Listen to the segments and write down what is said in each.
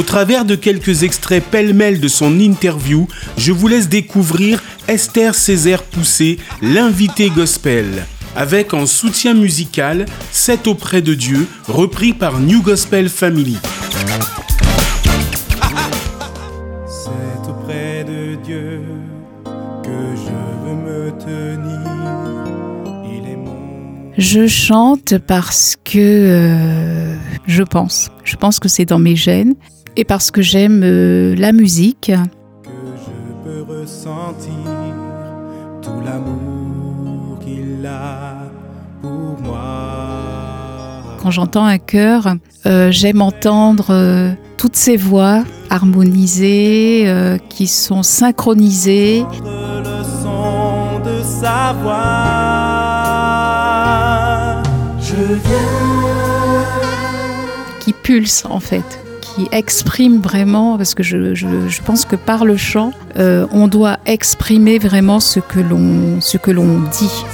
Au travers de quelques extraits pêle-mêle de son interview, je vous laisse découvrir Esther Césaire Poussé, l'invité gospel, avec en soutien musical C'est auprès de Dieu, repris par New Gospel Family. C'est auprès de Dieu que je veux me tenir. Il est mon Je chante parce que euh, je pense. Je pense que c'est dans mes gènes et parce que j'aime euh, la musique. que je peux ressentir tout l'amour qu'il a pour moi. Quand j'entends un chœur, euh, j'aime entendre euh, toutes ces voix harmonisées, qui sont synchronisées. Le son de sa voix. Je qui pulse en fait, qui exprime vraiment, parce que je, je- je pense que par le chant, euh, on doit exprimer vraiment ce que l'on ce que l'on dit.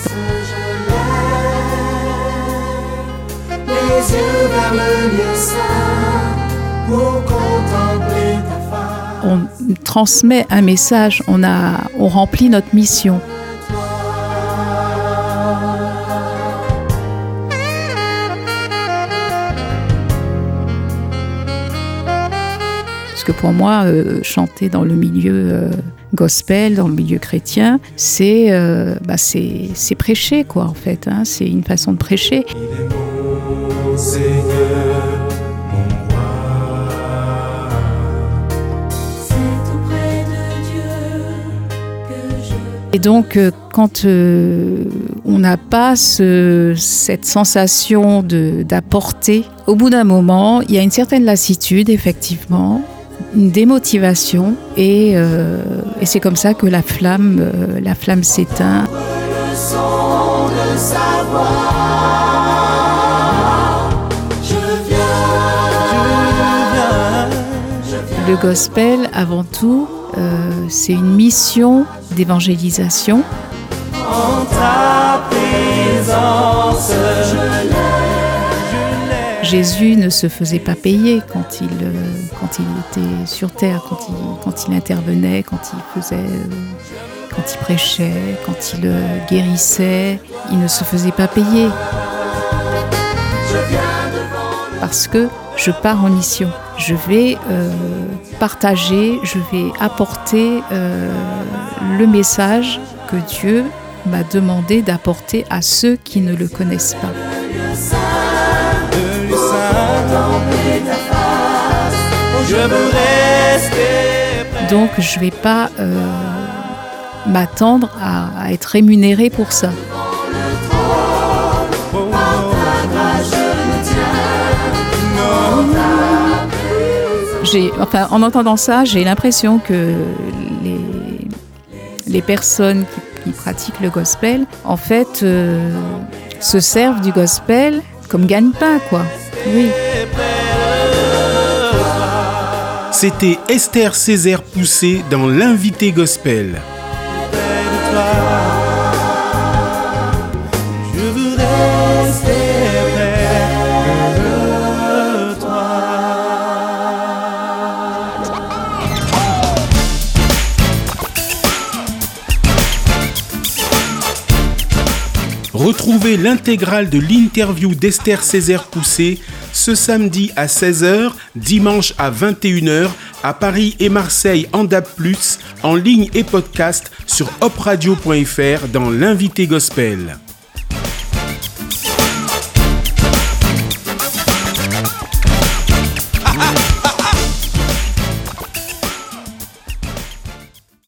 On transmet un message, on a, on remplit notre mission. Que pour moi, euh, chanter dans le milieu euh, gospel, dans le milieu chrétien, c'est euh, bah, c'est prêcher, quoi, en fait. hein. c'est une façon de prêcher. Mon Et donc, quand on n'a pas ce- cette sensation d'apporter, au bout d'un moment, il y a une certaine lassitude, effectivement, une démotivation, et, euh, et c'est comme ça que la flamme, euh, la flamme s'éteint. le gospel, avant tout, euh, c'est une mission d'évangélisation. Jésus ne se faisait pas payer quand il, quand il était sur terre, quand il, intervenait, quand il faisait, euh, quand il prêchait, quand il euh, guérissait. Il ne se faisait pas payer. Parce que je pars en mission. Je vais euh, partager, je vais apporter le message que Dieu m'a demandé d'apporter à ceux qui ne le connaissent pas. Donc je vais pas euh, m'attendre à, être rémunérée pour ça. En entendant ça, j'ai l'impression que les, personnes qui, qui pratiquent le gospel, en fait, euh, se servent du gospel comme gagne-pain, quoi. Oui. C'était Esther Césaire Poussé dans l'invité gospel. Retrouvez l'intégrale de l'interview d'Esther Césaire Poussé ce samedi à 16h, dimanche à 21h à Paris et Marseille en DAB+, en ligne et podcast sur opradio.fr dans l'invité gospel.